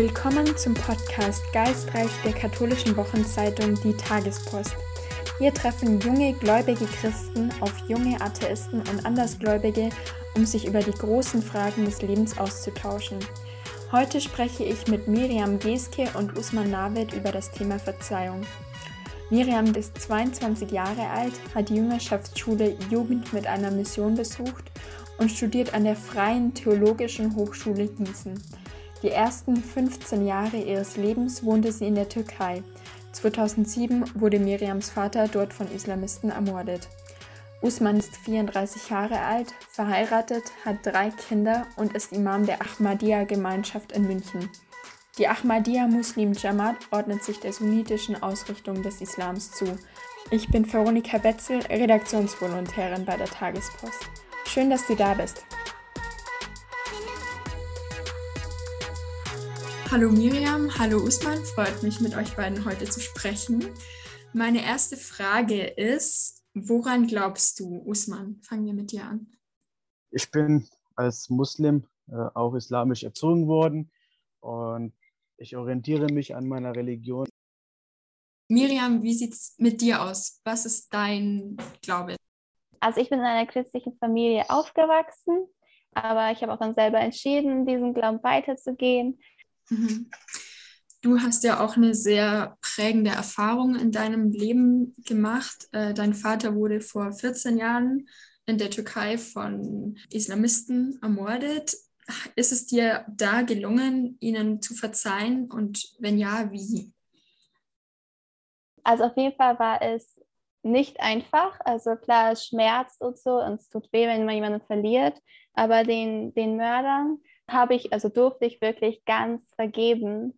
Willkommen zum Podcast Geistreich der katholischen Wochenzeitung Die Tagespost. Hier treffen junge gläubige Christen auf junge Atheisten und Andersgläubige, um sich über die großen Fragen des Lebens auszutauschen. Heute spreche ich mit Miriam Geske und Usman Navid über das Thema Verzeihung. Miriam ist 22 Jahre alt, hat die Jüngerschaftsschule Jugend mit einer Mission besucht und studiert an der Freien Theologischen Hochschule Gießen. Die ersten 15 Jahre ihres Lebens wohnte sie in der Türkei. 2007 wurde Miriams Vater dort von Islamisten ermordet. Usman ist 34 Jahre alt, verheiratet, hat drei Kinder und ist Imam der Ahmadiyya-Gemeinschaft in München. Die Ahmadiyya Muslim Jamaat ordnet sich der sunnitischen Ausrichtung des Islams zu. Ich bin Veronika Wetzel, Redaktionsvolontärin bei der Tagespost. Schön, dass du da bist. Hallo Miriam, hallo Usman, freut mich mit euch beiden heute zu sprechen. Meine erste Frage ist, woran glaubst du, Usman? Fangen wir mit dir an. Ich bin als Muslim äh, auch islamisch erzogen worden und ich orientiere mich an meiner Religion. Miriam, wie sieht es mit dir aus? Was ist dein Glaube? Also ich bin in einer christlichen Familie aufgewachsen, aber ich habe auch dann selber entschieden, diesen Glauben weiterzugehen. Mhm. Du hast ja auch eine sehr prägende Erfahrung in deinem Leben gemacht. Äh, dein Vater wurde vor 14 Jahren in der Türkei von Islamisten ermordet. Ist es dir da gelungen, ihnen zu verzeihen und wenn ja, wie? Also auf jeden Fall war es nicht einfach. Also klar, es schmerzt und so und es tut weh, wenn man jemanden verliert. Aber den, den Mördern habe ich, also durfte ich wirklich ganz vergeben,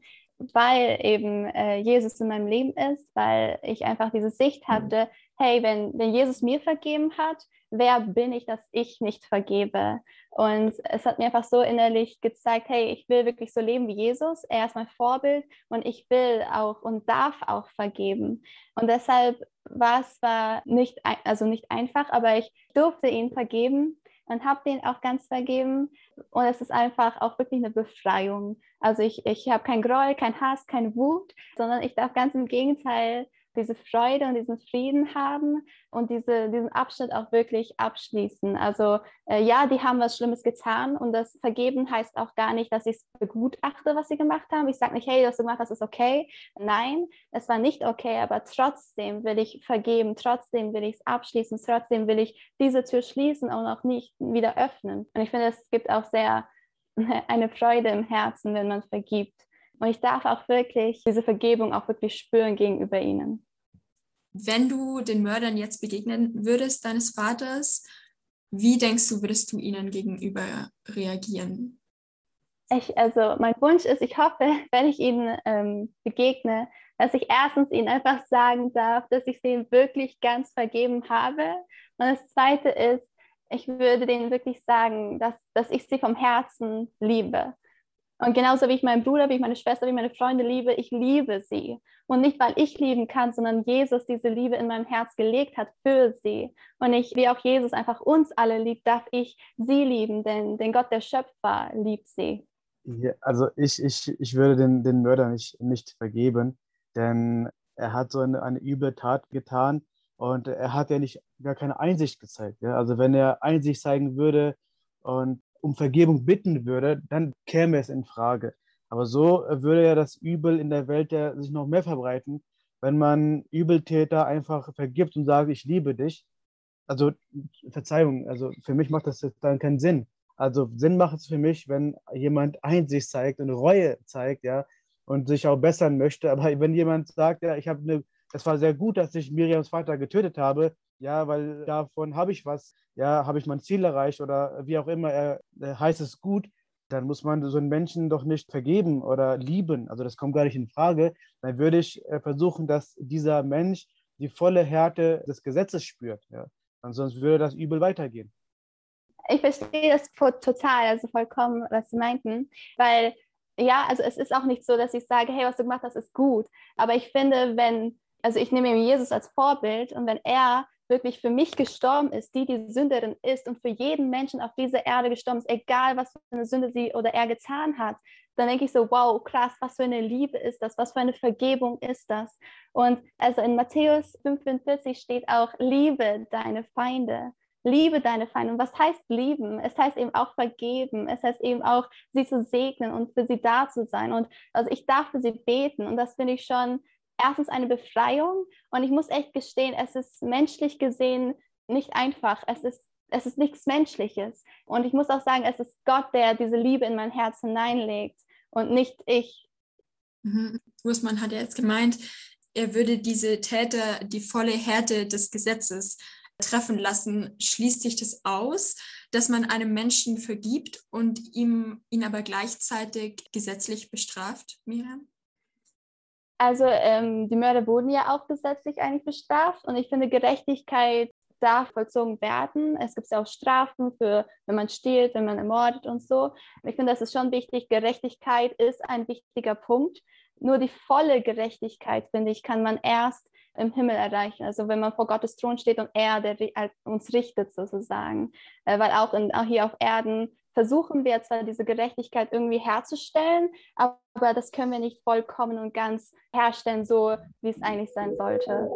weil eben äh, Jesus in meinem Leben ist, weil ich einfach diese Sicht mhm. hatte, hey, wenn, wenn Jesus mir vergeben hat, wer bin ich, dass ich nicht vergebe? Und es hat mir einfach so innerlich gezeigt, hey, ich will wirklich so leben wie Jesus. Er ist mein Vorbild und ich will auch und darf auch vergeben. Und deshalb war es zwar nicht, also nicht einfach, aber ich durfte ihn vergeben und habe den auch ganz vergeben. Und es ist einfach auch wirklich eine Befreiung. Also ich, ich habe kein Groll, kein Hass, keine Wut, sondern ich darf ganz im Gegenteil diese Freude und diesen Frieden haben und diese, diesen Abschnitt auch wirklich abschließen. Also äh, ja, die haben was Schlimmes getan und das Vergeben heißt auch gar nicht, dass ich es begutachte, was sie gemacht haben. Ich sage nicht, hey, was du gemacht hast, ist okay. Nein, es war nicht okay, aber trotzdem will ich vergeben, trotzdem will ich es abschließen, trotzdem will ich diese Tür schließen und auch nicht wieder öffnen. Und ich finde, es gibt auch sehr eine Freude im Herzen, wenn man vergibt. Und ich darf auch wirklich diese Vergebung auch wirklich spüren gegenüber ihnen. Wenn du den Mördern jetzt begegnen würdest, deines Vaters, wie denkst du, würdest du ihnen gegenüber reagieren? Ich, also mein Wunsch ist, ich hoffe, wenn ich ihnen ähm, begegne, dass ich erstens ihnen einfach sagen darf, dass ich sie wirklich ganz vergeben habe. Und das Zweite ist, ich würde denen wirklich sagen, dass, dass ich sie vom Herzen liebe. Und genauso wie ich meinen Bruder, wie ich meine Schwester, wie ich meine Freunde liebe, ich liebe sie. Und nicht, weil ich lieben kann, sondern Jesus diese Liebe in meinem Herz gelegt hat für sie. Und ich, wie auch Jesus einfach uns alle liebt, darf ich sie lieben, denn, denn Gott, der Schöpfer, liebt sie. Ja, also ich, ich, ich würde den, den Mörder nicht, nicht vergeben, denn er hat so eine, eine üble Tat getan und er hat ja nicht gar keine Einsicht gezeigt. Ja? Also wenn er Einsicht zeigen würde und um Vergebung bitten würde, dann käme es in Frage. Aber so würde ja das Übel in der Welt ja sich noch mehr verbreiten, wenn man Übeltäter einfach vergibt und sagt, ich liebe dich. Also Verzeihung, also für mich macht das dann keinen Sinn. Also Sinn macht es für mich, wenn jemand Einsicht zeigt und Reue zeigt, ja, und sich auch bessern möchte. Aber wenn jemand sagt, ja, ich habe eine, das war sehr gut, dass ich Miriams Vater getötet habe, ja, weil davon habe ich was, ja, habe ich mein Ziel erreicht oder wie auch immer, er, er heißt es gut, dann muss man so einen Menschen doch nicht vergeben oder lieben. Also das kommt gar nicht in Frage. Dann würde ich äh, versuchen, dass dieser Mensch die volle Härte des Gesetzes spürt. Ja. Ansonsten würde das übel weitergehen. Ich verstehe das total, also vollkommen, was Sie meinten, weil ja, also es ist auch nicht so, dass ich sage, hey, was du gemacht hast, ist gut. Aber ich finde, wenn, also ich nehme Jesus als Vorbild und wenn er wirklich für mich gestorben ist, die die Sünderin ist und für jeden Menschen auf dieser Erde gestorben ist, egal was für eine Sünde sie oder er getan hat, dann denke ich so, wow, krass, was für eine Liebe ist das, was für eine Vergebung ist das. Und also in Matthäus 45 steht auch, liebe deine Feinde. Liebe deine Feinde. Und was heißt lieben? Es heißt eben auch vergeben. Es heißt eben auch, sie zu segnen und für sie da zu sein. Und also ich darf für sie beten. Und das finde ich schon erstens eine Befreiung. Und ich muss echt gestehen, es ist menschlich gesehen nicht einfach. Es ist, es ist nichts Menschliches. Und ich muss auch sagen, es ist Gott, der diese Liebe in mein Herz hineinlegt und nicht ich. Mhm. Hat ja jetzt gemeint, er würde diese Täter die volle Härte des Gesetzes treffen lassen, schließt sich das aus, dass man einem Menschen vergibt und ihm, ihn aber gleichzeitig gesetzlich bestraft, Miriam? Also ähm, die Mörder wurden ja auch gesetzlich eigentlich bestraft und ich finde, Gerechtigkeit darf vollzogen werden. Es gibt ja auch Strafen für, wenn man stiehlt, wenn man ermordet und so. Ich finde, das ist schon wichtig. Gerechtigkeit ist ein wichtiger Punkt. Nur die volle Gerechtigkeit, finde ich, kann man erst im Himmel erreichen. Also wenn man vor Gottes Thron steht und er der uns richtet sozusagen. Äh, weil auch, in, auch hier auf Erden versuchen wir zwar diese Gerechtigkeit irgendwie herzustellen, aber das können wir nicht vollkommen und ganz herstellen, so wie es eigentlich sein sollte.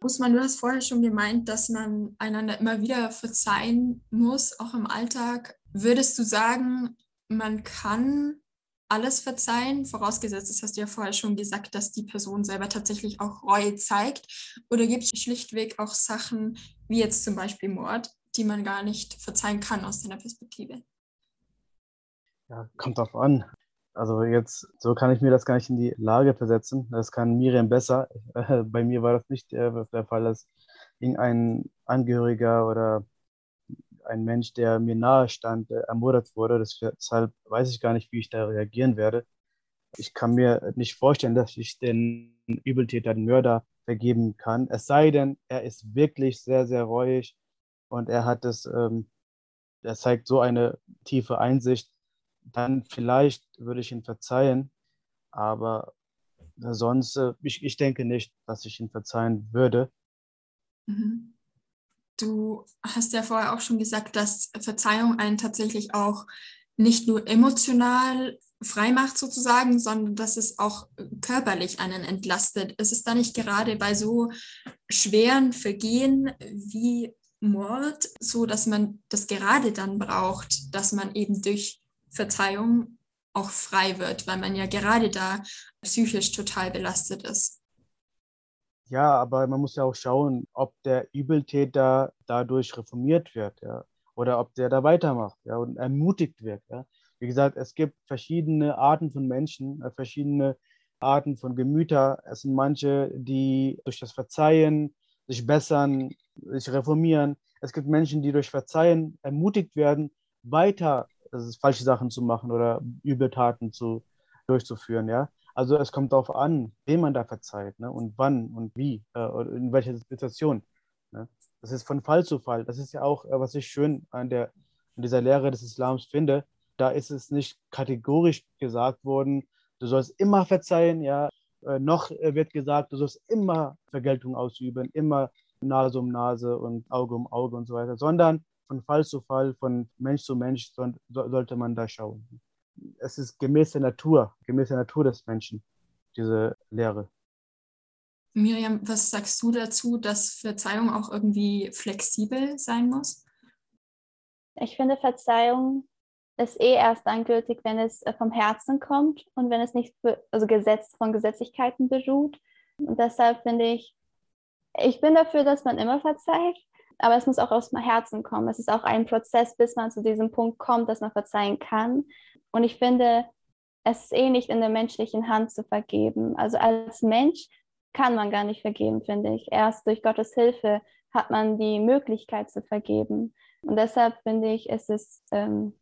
Usman, du hast vorher schon gemeint, dass man einander immer wieder verzeihen muss, auch im Alltag. Würdest du sagen, man kann alles verzeihen, vorausgesetzt, das hast du ja vorher schon gesagt, dass die Person selber tatsächlich auch Reue zeigt? Oder gibt es schlichtweg auch Sachen, wie jetzt zum Beispiel Mord, die man gar nicht verzeihen kann aus deiner Perspektive? Ja, kommt drauf an. Also jetzt, so kann ich mir das gar nicht in die Lage versetzen. Das kann Miriam besser. Bei mir war das nicht der, der Fall, dass irgendein Angehöriger oder ein Mensch, der mir nahe stand, äh, ermordet wurde. Deshalb weiß ich gar nicht, wie ich da reagieren werde. Ich kann mir nicht vorstellen, dass ich den Übeltäter, den Mörder vergeben kann. Es sei denn, er ist wirklich sehr, sehr reuig und er hat es, ähm, er zeigt so eine tiefe Einsicht, dann vielleicht würde ich ihn verzeihen. Aber sonst, äh, ich, ich denke nicht, dass ich ihn verzeihen würde. Mhm. Du hast ja vorher auch schon gesagt, dass Verzeihung einen tatsächlich auch nicht nur emotional frei macht sozusagen, sondern dass es auch körperlich einen entlastet. Ist es da nicht gerade bei so schweren Vergehen wie Mord so, dass man das gerade dann braucht, dass man eben durch Verzeihung auch frei wird, weil man ja gerade da psychisch total belastet ist? Ja, aber man muss ja auch schauen, ob der Übeltäter dadurch reformiert wird, ja, oder ob der da weitermacht, ja, und ermutigt wird, ja. Wie gesagt, es gibt verschiedene Arten von Menschen, äh, verschiedene Arten von Gemüter. Es sind manche, die durch das Verzeihen sich bessern, sich reformieren. Es gibt Menschen, die durch Verzeihen ermutigt werden, weiter falsche Sachen zu machen oder Übeltaten zu, durchzuführen, ja. Also es kommt darauf an, wem man da verzeiht ne? und wann und wie, äh, in welcher Situation. Ne? Das ist von Fall zu Fall. Das ist ja auch, äh, was ich schön an, der, an dieser Lehre des Islams finde. Da ist es nicht kategorisch gesagt worden, du sollst immer verzeihen, ja. Äh, noch äh, wird gesagt, du sollst immer Vergeltung ausüben, immer Nase um Nase und Auge um Auge und so weiter, sondern von Fall zu Fall, von Mensch zu Mensch so, sollte man da schauen es ist gemäß der Natur, gemäß der Natur des Menschen, diese Lehre. Miriam, was sagst du dazu, dass Verzeihung auch irgendwie flexibel sein muss? Ich finde, Verzeihung ist eh erst angültig, wenn es äh, vom Herzen kommt und wenn es nicht für, also Gesetz, von Gesetzlichkeiten beruht. Und deshalb finde ich, ich bin dafür, dass man immer verzeiht, aber es muss auch aus dem Herzen kommen. Es ist auch ein Prozess, bis man zu diesem Punkt kommt, dass man verzeihen kann. Und ich finde, es ist eh nicht in der menschlichen Hand zu vergeben. Also als Mensch kann man gar nicht vergeben, finde ich. Erst durch Gottes Hilfe hat man die Möglichkeit zu vergeben. Und deshalb finde ich, es ist ähm,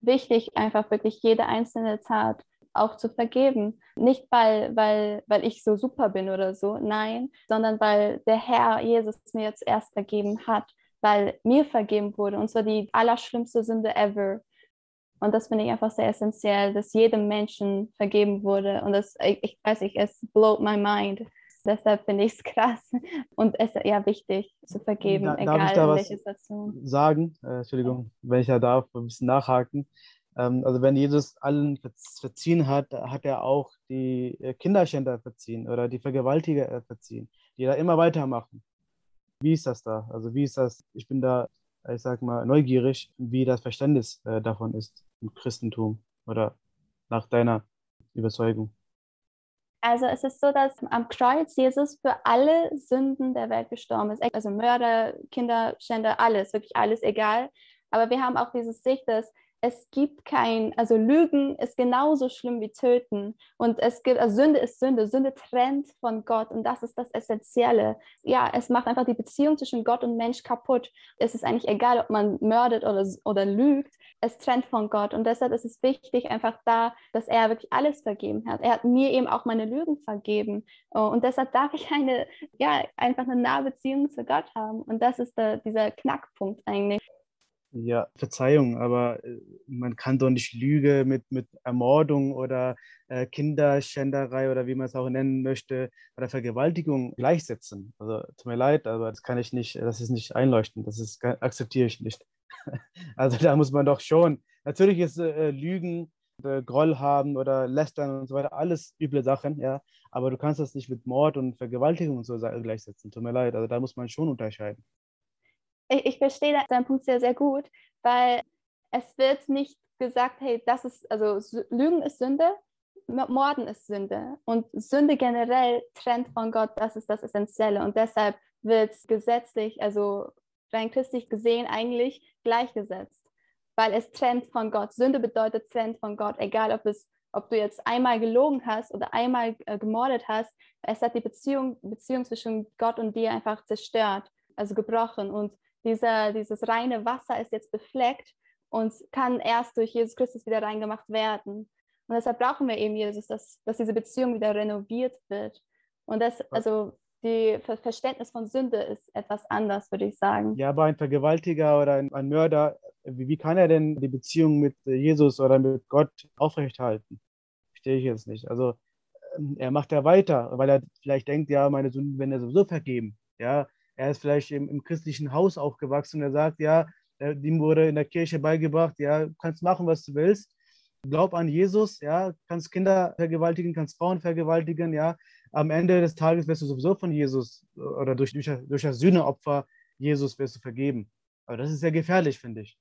wichtig, einfach wirklich jede einzelne Tat auch zu vergeben. Nicht, weil, weil, weil ich so super bin oder so, nein, sondern weil der Herr Jesus mir jetzt erst vergeben hat, weil mir vergeben wurde. Und zwar die allerschlimmste Sünde ever. Und das finde ich einfach sehr essentiell, dass jedem Menschen vergeben wurde. Und das, ich, ich weiß nicht, es blowt my mind, Deshalb finde ich es krass und es ist eher wichtig zu vergeben, Da, egal darf ich da was Situation. sagen? Äh, Entschuldigung, wenn ich da darf, ein bisschen nachhaken. Ähm, also wenn Jesus allen verz- verziehen hat, hat er auch die äh, Kinderschänder verziehen oder die Vergewaltiger äh, verziehen, die da immer weitermachen. Wie ist das da? Also wie ist das? Ich bin da, ich sag mal, neugierig, wie das Verständnis äh, davon ist im Christentum oder nach deiner Überzeugung. Also es ist so, dass am Kreuz Jesus für alle Sünden der Welt gestorben ist. Also Mörder, Kinderschänder, alles, wirklich alles egal. Aber wir haben auch diese Sicht, dass es gibt kein, also Lügen ist genauso schlimm wie Töten. Und es gibt, also Sünde ist Sünde. Sünde trennt von Gott und das ist das Essentielle. Ja, es macht einfach die Beziehung zwischen Gott und Mensch kaputt. Es ist eigentlich egal, ob man mördet oder, oder lügt. Es trennt von Gott. Und deshalb ist es wichtig, einfach da, dass er wirklich alles vergeben hat. Er hat mir eben auch meine Lügen vergeben. Und deshalb darf ich eine, ja, einfach eine nahe Beziehung zu Gott haben. Und das ist der, dieser Knackpunkt eigentlich. Ja, Verzeihung, aber äh, man kann doch nicht Lüge mit, mit Ermordung oder äh, Kinderschänderei oder wie man es auch nennen möchte, oder Vergewaltigung gleichsetzen. Also tut mir leid, aber das kann ich nicht, das ist nicht einleuchtend, das ist, akzeptiere ich nicht. Also da muss man doch schon, natürlich ist äh, Lügen, äh, Groll haben oder Lästern und so weiter, alles üble Sachen, ja, aber du kannst das nicht mit Mord und Vergewaltigung und so gleichsetzen. Tut mir leid, also da muss man schon unterscheiden ich, ich verstehe deinen Punkt sehr, sehr gut, weil es wird nicht gesagt, hey, das ist, also Lügen ist Sünde, Morden ist Sünde. Und Sünde generell trennt von Gott, das ist das Essentielle. Und deshalb wird gesetzlich, also rein christlich gesehen, eigentlich gleichgesetzt, weil es trennt von Gott. Sünde bedeutet trennt von Gott, egal ob es ob du jetzt einmal gelogen hast oder einmal äh, gemordet hast, es hat die Beziehung, Beziehung zwischen Gott und dir einfach zerstört, also gebrochen. Und dieser, dieses reine Wasser ist jetzt befleckt und kann erst durch Jesus Christus wieder reingemacht werden. Und deshalb brauchen wir eben Jesus, dass, dass diese Beziehung wieder renoviert wird. Und das, also die Verständnis von Sünde ist etwas anders, würde ich sagen. Ja, aber ein Vergewaltiger oder ein, ein Mörder, wie, wie, kann er denn die Beziehung mit Jesus oder mit Gott aufrechthalten? Verstehe ich jetzt nicht. Also ähm, er macht ja weiter, weil er vielleicht denkt, ja, meine Sünden werden ja sowieso vergeben. Ja, er ist vielleicht im, im christlichen Haus aufgewachsen und er sagt, ja, ihm wurde in der Kirche beigebracht, ja, du kannst machen, was du willst. Glaub an Jesus, ja, kannst Kinder vergewaltigen, kannst Frauen vergewaltigen, ja. Am Ende des Tages wirst du sowieso von Jesus oder durch, durch, durch das Sühneopfer Jesus wirst du vergeben. Aber das ist sehr gefährlich, finde ich.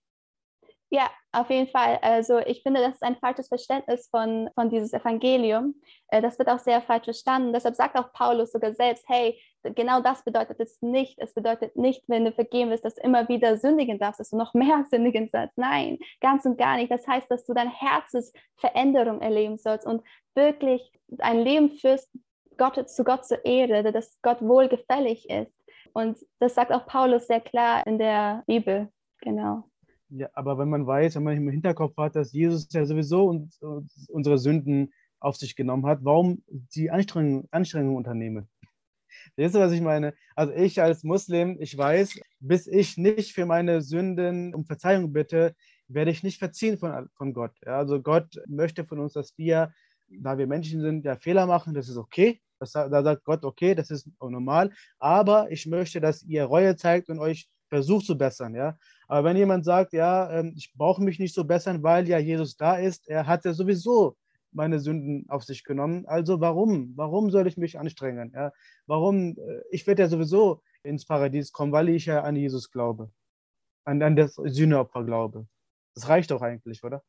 Ja, auf jeden Fall. Also ich finde, das ist ein falsches Verständnis von, von dieses Evangelium. Äh, das wird auch sehr falsch verstanden. Deshalb sagt auch Paulus sogar selbst, hey, genau das bedeutet es nicht. Es bedeutet nicht, wenn du vergeben wirst, dass du immer wieder sündigen darfst, dass du noch mehr sündigen sollst. Nein, ganz und gar nicht. Das heißt, dass du dein Herzensveränderung erleben sollst und wirklich ein Leben führst, Gott, zu Gott zur Ehre, dass Gott wohlgefällig ist. Und das sagt auch Paulus sehr klar in der Bibel. Genau. Ja, aber wenn man weiß, wenn man im Hinterkopf hat, dass Jesus ja sowieso uns, uns unsere Sünden auf sich genommen hat, warum die Anstrengung, Anstrengung unternehmen? Weißt du, was ich meine? Also ich als Muslim, ich weiß, bis ich nicht für meine Sünden um Verzeihung bitte, werde ich nicht verziehen von, von Gott. Ja, also Gott möchte von uns, dass wir, da wir Menschen sind, ja Fehler machen, das ist okay. Das, da sagt Gott, okay, das ist normal. Aber ich möchte, dass ihr Reue zeigt und euch versucht zu bessern. Ja? Aber wenn jemand sagt, ja, ähm, ich brauche mich nicht so bessern, weil ja Jesus da ist, er hat ja sowieso meine Sünden auf sich genommen. Also warum? Warum soll ich mich anstrengen? Ja? Warum? Äh, ich werde ja sowieso ins Paradies kommen, weil ich ja an Jesus glaube, an, an das Sühneopfer glaube. Das reicht doch eigentlich, oder?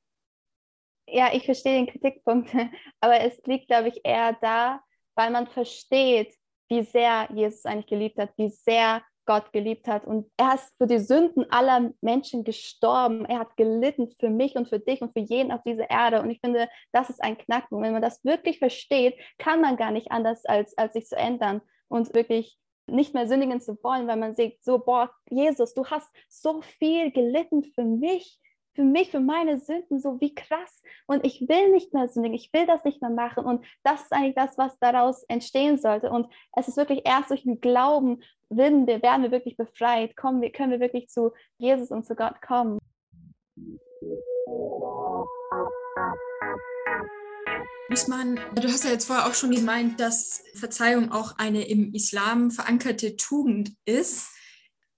Ja, ich verstehe den Kritikpunkt, aber es liegt, glaube ich, eher da, weil man versteht, wie sehr Jesus eigentlich geliebt hat, wie sehr Gott geliebt hat. Und er ist für die Sünden aller Menschen gestorben. Er hat gelitten für mich und für dich und für jeden auf dieser Erde. Und ich finde, das ist ein Knackpunkt. Wenn man das wirklich versteht, kann man gar nicht anders, als, als sich zu ändern und wirklich nicht mehr sündigen zu wollen, weil man sieht, so, boah, Jesus, du hast so viel gelitten für mich für mich, für meine Sünden, so wie krass. Und ich will nicht mehr sündigen, ich will das nicht mehr machen. Und das ist eigentlich das, was daraus entstehen sollte. Und es ist wirklich erst durch den Glauben, werden wir, werden wir wirklich befreit, kommen wir, können wir wirklich zu Jesus und zu Gott kommen. Usman, du hast ja jetzt vorher auch schon gemeint, dass Verzeihung auch eine im Islam verankerte Tugend ist.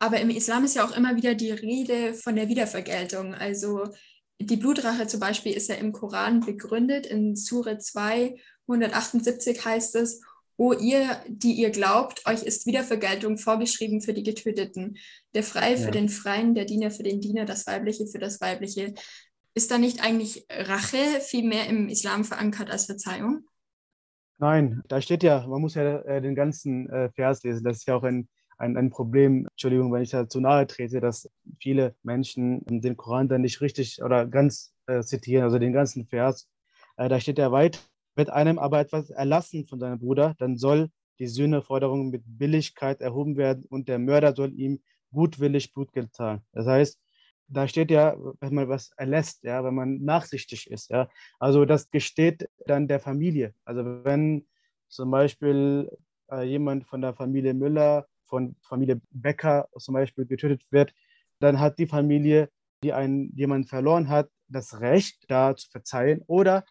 Aber im Islam ist ja auch immer wieder die Rede von der Wiedervergeltung. Also die Blutrache zum Beispiel ist ja im Koran begründet. In Sure 2, 178 heißt es, O ihr, die ihr glaubt, euch ist Wiedervergeltung vorgeschrieben für die Getöteten. Der Freie ja. für den Freien, der Diener für den Diener, das Weibliche für das Weibliche. Ist da nicht eigentlich Rache viel mehr im Islam verankert als Verzeihung? Nein, da steht ja, man muss ja äh, den ganzen äh, Vers lesen. Das ist ja auch ein, ein, ein, Problem, Entschuldigung, wenn ich da zu nahe trete, dass viele Menschen den Koran dann nicht richtig oder ganz äh, zitieren, also den ganzen Vers. Äh, da steht ja weit, wird einem aber etwas erlassen von seinem Bruder, dann soll die Sühneforderung mit Billigkeit erhoben werden und der Mörder soll ihm gutwillig Blutgeld zahlen. Das heißt, da steht ja, wenn man was erlässt, ja, wenn man nachsichtig ist, ja. Also das gesteht dann der Familie. Also wenn zum Beispiel äh, jemand von der Familie Müller, von Familie Becker zum Beispiel getötet wird, dann hat die Familie, die einen jemanden verloren hat, das Recht, da zu verzeihen oder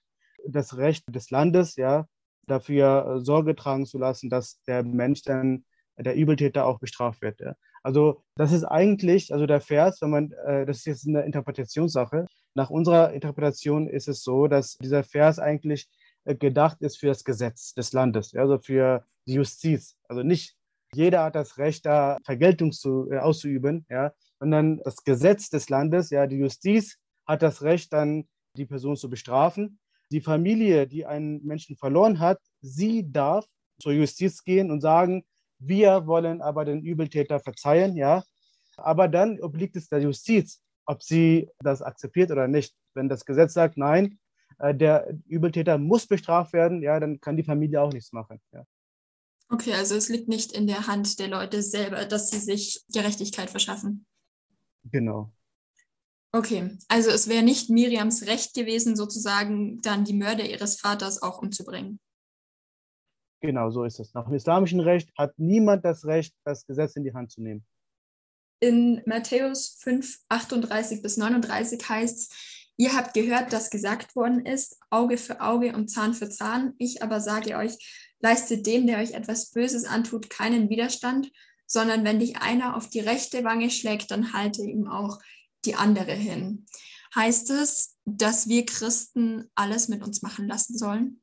das Recht des Landes, ja, dafür Sorge tragen zu lassen, dass der Mensch dann, der Übeltäter auch bestraft wird. Ja. Also das ist eigentlich, also der Vers, wenn man, äh, das ist jetzt eine Interpretationssache. Nach unserer Interpretation ist es so, dass dieser Vers eigentlich äh, gedacht ist für das Gesetz des Landes, also für die Justiz. Also nicht jeder hat das Recht, da Vergeltung zu, äh, auszuüben, ja, sondern das Gesetz des Landes, ja, die Justiz hat das Recht, dann die Person zu bestrafen. Die Familie, die einen Menschen verloren hat, sie darf zur Justiz gehen und sagen, wir wollen aber den Übeltäter verzeihen, ja. Aber dann obliegt es der Justiz, ob sie das akzeptiert oder nicht. Wenn das Gesetz sagt, nein, äh, der Übeltäter muss bestraft werden, ja, dann kann die Familie auch nichts machen. Ja. Okay, also es liegt nicht in der Hand der Leute selber, dass sie sich Gerechtigkeit verschaffen. Genau. Okay, also es wäre nicht Miriams Recht gewesen, sozusagen dann die Mörder ihres Vaters auch umzubringen. Genau, so ist es. Nach dem islamischen Recht hat niemand das Recht, das Gesetz in die Hand zu nehmen. In Matthäus 5, 38 bis 39 heißt es, ihr habt gehört, dass gesagt worden ist, Auge für Auge und Zahn für Zahn. Ich aber sage euch, leistet dem, der euch etwas Böses antut, keinen Widerstand, sondern wenn dich einer auf die rechte Wange schlägt, dann halte ihm auch die andere hin. Heißt es, dass wir Christen alles mit uns machen lassen sollen?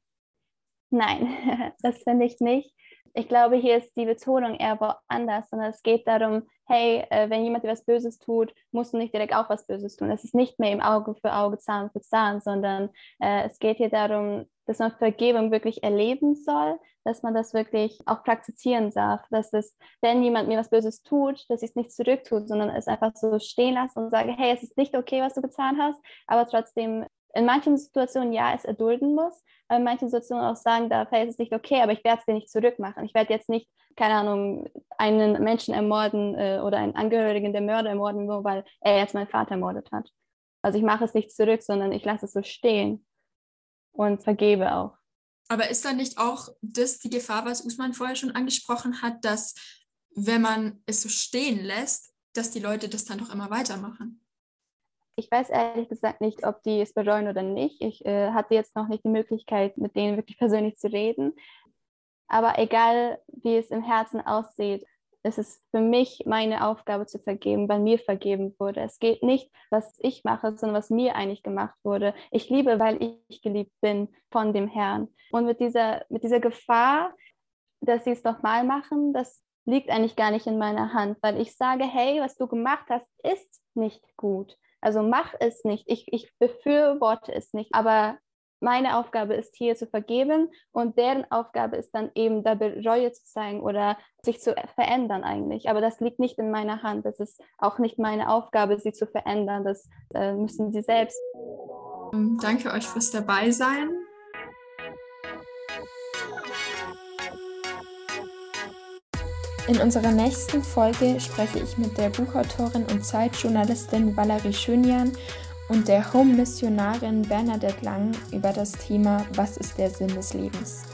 Nein, das finde ich nicht. Ich glaube, hier ist die Betonung eher woanders, sondern es geht darum, hey, äh, wenn jemand dir was Böses tut, musst du nicht direkt auch was Böses tun. Es ist nicht mehr im Auge für Auge, Zahn für Zahn, sondern äh, es geht hier darum, dass man Vergebung wirklich erleben soll, dass man das wirklich auch praktizieren darf, dass es, wenn jemand mir was Böses tut, dass ich es nicht zurücktut, sondern es einfach so stehen lasse und sage, hey, es ist nicht okay, was du getan hast, aber trotzdem in manchen Situationen ja es erdulden muss, aber in manchen Situationen auch sagen darf, hey, es ist nicht okay, aber ich werde es dir nicht zurückmachen. Ich werde jetzt nicht, keine Ahnung, einen Menschen ermorden äh, oder einen Angehörigen der Mörder ermorden, nur weil er jetzt meinen Vater ermordet hat. Also ich mache es nicht zurück, sondern ich lasse es so stehen und vergebe auch. Aber ist da nicht auch das die Gefahr, was Usman vorher schon angesprochen hat, dass wenn man es so stehen lässt, dass die Leute das dann doch immer weitermachen? Ich weiß ehrlich gesagt nicht, ob die es bereuen oder nicht. Ich äh, hatte jetzt noch nicht die Möglichkeit, mit denen wirklich persönlich zu reden. Aber egal, wie es im Herzen aussieht, es ist für mich meine Aufgabe zu vergeben, weil mir vergeben wurde. Es geht nicht, was ich mache, sondern was mir eigentlich gemacht wurde. Ich liebe, weil ich geliebt bin von dem Herrn. Und mit dieser, mit dieser Gefahr, dass sie es nochmal machen, das liegt eigentlich gar nicht in meiner Hand, weil ich sage, hey, was du gemacht hast, ist nicht gut. Also mach es nicht. Ich, ich befürworte es nicht. Aber meine Aufgabe ist hier zu vergeben und deren Aufgabe ist dann eben da Reue zu zeigen oder sich zu verändern eigentlich. Aber das liegt nicht in meiner Hand. Das ist auch nicht meine Aufgabe, sie zu verändern. Das äh, müssen sie selbst. Danke euch fürs Dabeisein. In unserer nächsten Folge spreche ich mit der Buchautorin und Zeitjournalistin Valerie Schönjan und der Home-Missionarin Bernadette Lang über das Thema Was ist der Sinn des Lebens?